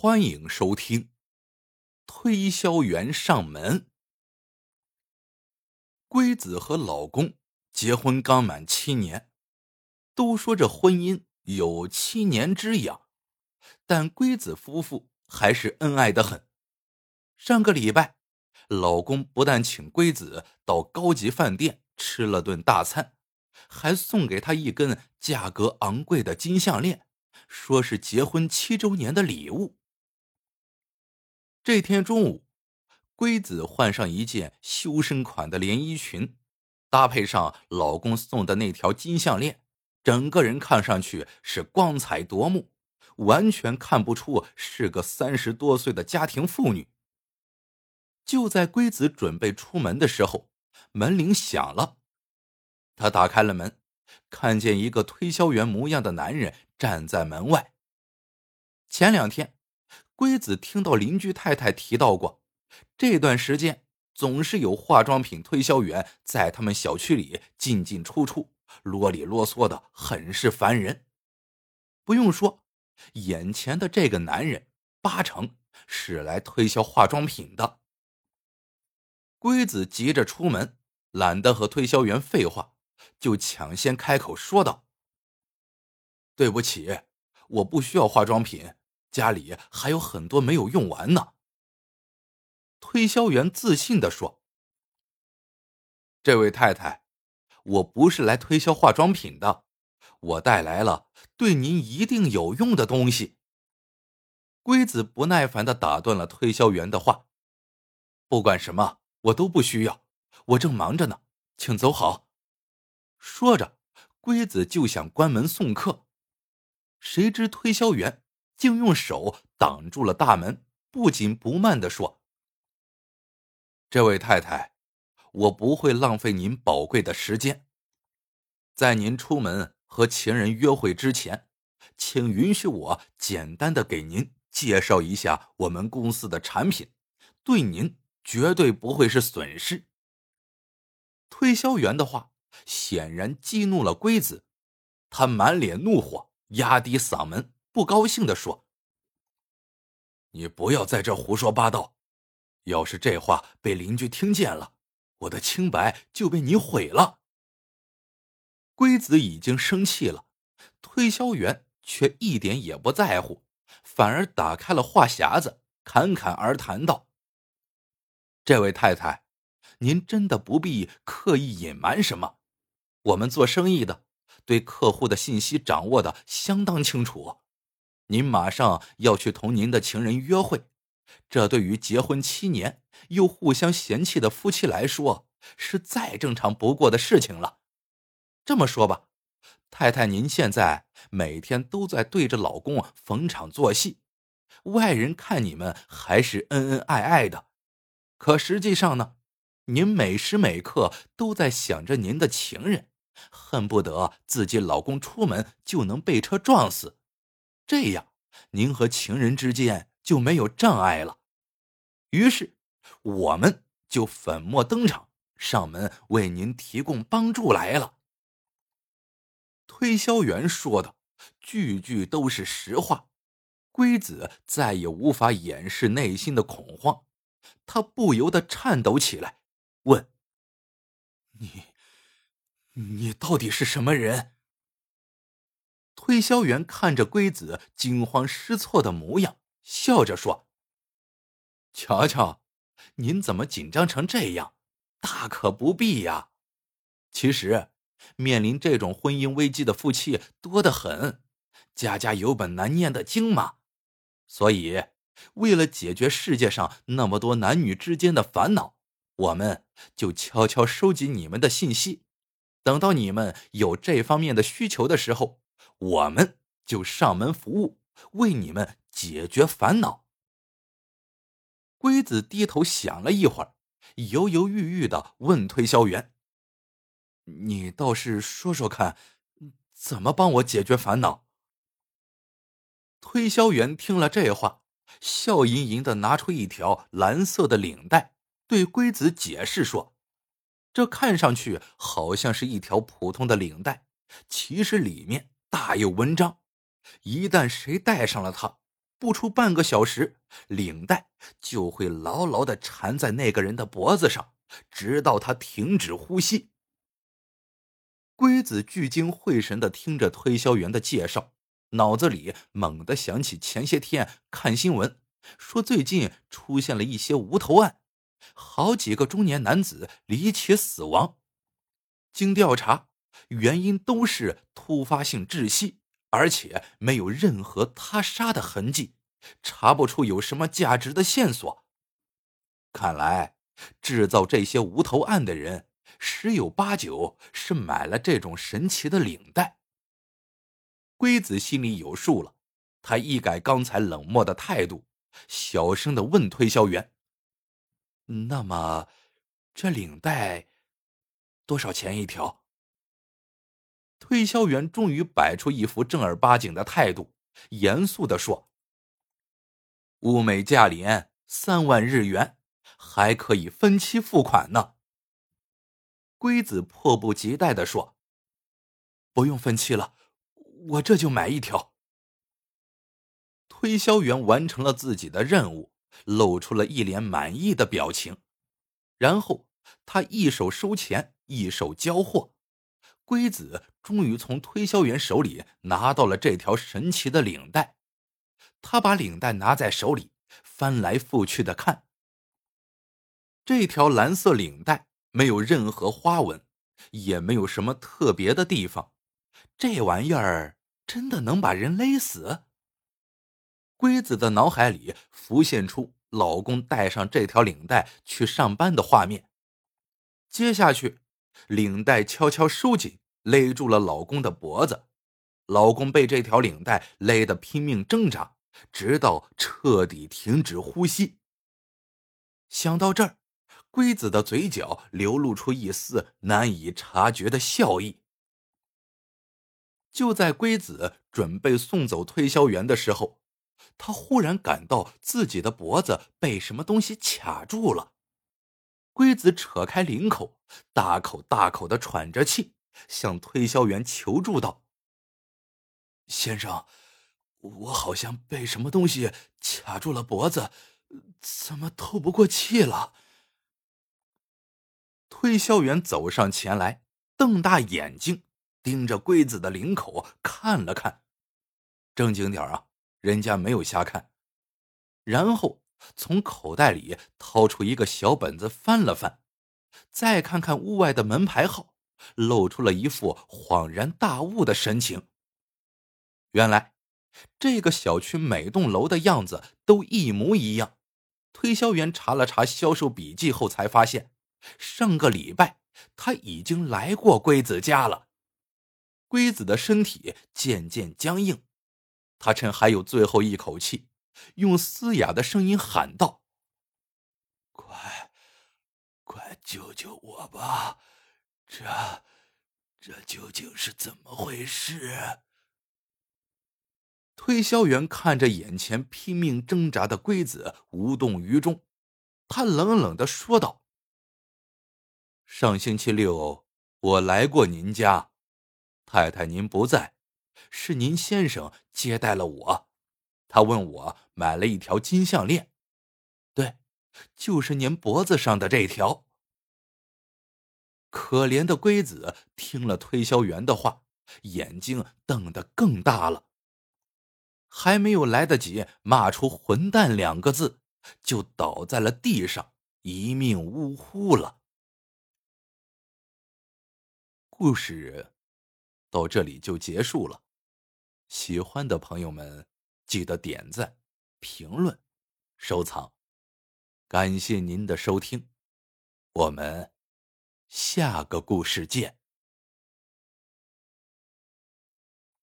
欢迎收听。推销员上门。龟子和老公结婚刚满七年，都说这婚姻有七年之痒，但龟子夫妇还是恩爱的很。上个礼拜，老公不但请龟子到高级饭店吃了顿大餐，还送给她一根价格昂贵的金项链。说是结婚七周年的礼物。这天中午，龟子换上一件修身款的连衣裙，搭配上老公送的那条金项链，整个人看上去是光彩夺目，完全看不出是个三十多岁的家庭妇女。就在龟子准备出门的时候，门铃响了，他打开了门。看见一个推销员模样的男人站在门外。前两天，龟子听到邻居太太提到过，这段时间总是有化妆品推销员在他们小区里进进出出，啰里啰嗦的，很是烦人。不用说，眼前的这个男人八成是来推销化妆品的。龟子急着出门，懒得和推销员废话。就抢先开口说道：“对不起，我不需要化妆品，家里还有很多没有用完呢。”推销员自信的说：“这位太太，我不是来推销化妆品的，我带来了对您一定有用的东西。”龟子不耐烦的打断了推销员的话：“不管什么，我都不需要，我正忙着呢，请走好。”说着，龟子就想关门送客，谁知推销员竟用手挡住了大门，不紧不慢的说：“这位太太，我不会浪费您宝贵的时间。在您出门和情人约会之前，请允许我简单的给您介绍一下我们公司的产品，对您绝对不会是损失。”推销员的话。显然激怒了龟子，他满脸怒火，压低嗓门，不高兴的说：“你不要在这胡说八道！要是这话被邻居听见了，我的清白就被你毁了。”龟子已经生气了，推销员却一点也不在乎，反而打开了话匣子，侃侃而谈道：“这位太太，您真的不必刻意隐瞒什么。”我们做生意的，对客户的信息掌握的相当清楚。您马上要去同您的情人约会，这对于结婚七年又互相嫌弃的夫妻来说，是再正常不过的事情了。这么说吧，太太，您现在每天都在对着老公逢场作戏，外人看你们还是恩恩爱爱的，可实际上呢？您每时每刻都在想着您的情人，恨不得自己老公出门就能被车撞死，这样您和情人之间就没有障碍了。于是，我们就粉墨登场，上门为您提供帮助来了。推销员说的句句都是实话，龟子再也无法掩饰内心的恐慌，他不由得颤抖起来。问：“你，你到底是什么人？”推销员看着龟子惊慌失措的模样，笑着说：“瞧瞧，您怎么紧张成这样？大可不必呀。其实，面临这种婚姻危机的夫妻多得很，家家有本难念的经嘛。所以，为了解决世界上那么多男女之间的烦恼。”我们就悄悄收集你们的信息，等到你们有这方面的需求的时候，我们就上门服务，为你们解决烦恼。龟子低头想了一会儿，犹犹豫豫的问推销员：“你倒是说说看，怎么帮我解决烦恼？”推销员听了这话，笑吟吟的拿出一条蓝色的领带。对龟子解释说：“这看上去好像是一条普通的领带，其实里面大有文章。一旦谁戴上了它，不出半个小时，领带就会牢牢的缠在那个人的脖子上，直到他停止呼吸。龟子聚精会神的听着推销员的介绍，脑子里猛地想起前些天看新闻，说最近出现了一些无头案，好几个中年男子离奇死亡。经调查，原因都是突发性窒息。而且没有任何他杀的痕迹，查不出有什么价值的线索。看来制造这些无头案的人十有八九是买了这种神奇的领带。龟子心里有数了，他一改刚才冷漠的态度，小声的问推销员：“那么，这领带多少钱一条？”推销员终于摆出一副正儿八经的态度，严肃的说：“物美价廉，三万日元，还可以分期付款呢。”龟子迫不及待的说：“不用分期了，我这就买一条。”推销员完成了自己的任务，露出了一脸满意的表情，然后他一手收钱，一手交货。龟子终于从推销员手里拿到了这条神奇的领带，他把领带拿在手里，翻来覆去的看。这条蓝色领带没有任何花纹，也没有什么特别的地方，这玩意儿真的能把人勒死？龟子的脑海里浮现出老公带上这条领带去上班的画面，接下去。领带悄悄收紧，勒住了老公的脖子。老公被这条领带勒得拼命挣扎，直到彻底停止呼吸。想到这儿，龟子的嘴角流露出一丝难以察觉的笑意。就在龟子准备送走推销员的时候，他忽然感到自己的脖子被什么东西卡住了。龟子扯开领口，大口大口的喘着气，向推销员求助道：“先生，我好像被什么东西卡住了脖子，怎么透不过气了？”推销员走上前来，瞪大眼睛盯着柜子的领口看了看，正经点啊，人家没有瞎看，然后。从口袋里掏出一个小本子，翻了翻，再看看屋外的门牌号，露出了一副恍然大悟的神情。原来，这个小区每栋楼的样子都一模一样。推销员查了查销售笔记后，才发现上个礼拜他已经来过龟子家了。龟子的身体渐渐僵硬，他趁还有最后一口气。用嘶哑的声音喊道：“快，快救救我吧！这，这究竟是怎么回事？”推销员看着眼前拼命挣扎的龟子，无动于衷。他冷冷的说道：“上星期六我来过您家，太太您不在，是您先生接待了我。”他问我买了一条金项链，对，就是您脖子上的这条。可怜的龟子听了推销员的话，眼睛瞪得更大了，还没有来得及骂出“混蛋”两个字，就倒在了地上，一命呜呼了。故事到这里就结束了，喜欢的朋友们。记得点赞、评论、收藏，感谢您的收听，我们下个故事见。